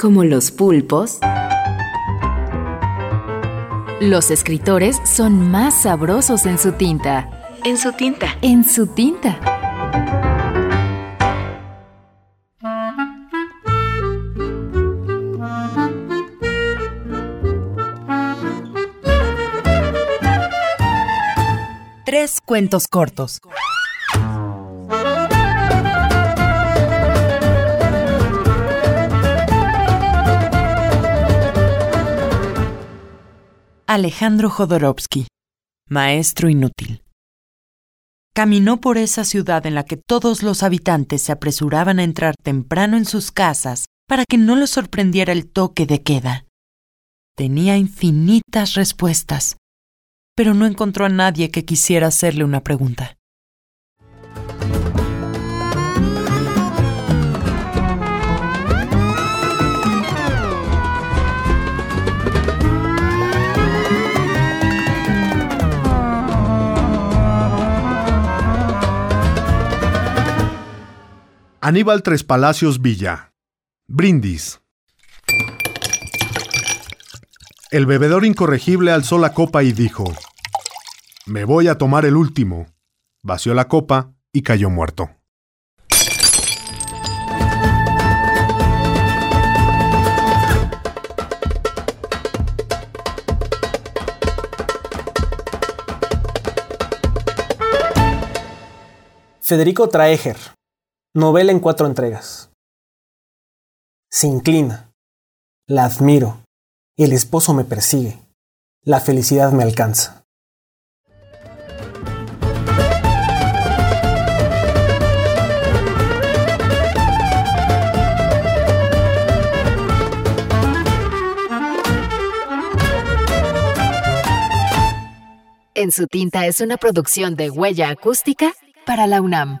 Como los pulpos, los escritores son más sabrosos en su tinta. En su tinta. En su tinta. Tres cuentos cortos. Alejandro Jodorowsky, maestro inútil. Caminó por esa ciudad en la que todos los habitantes se apresuraban a entrar temprano en sus casas para que no los sorprendiera el toque de queda. Tenía infinitas respuestas, pero no encontró a nadie que quisiera hacerle una pregunta. Aníbal Tres Palacios Villa. Brindis. El bebedor incorregible alzó la copa y dijo, Me voy a tomar el último. Vació la copa y cayó muerto. Federico Traeger. Novela en cuatro entregas. Se inclina. La admiro. El esposo me persigue. La felicidad me alcanza. En su tinta es una producción de huella acústica para la UNAM.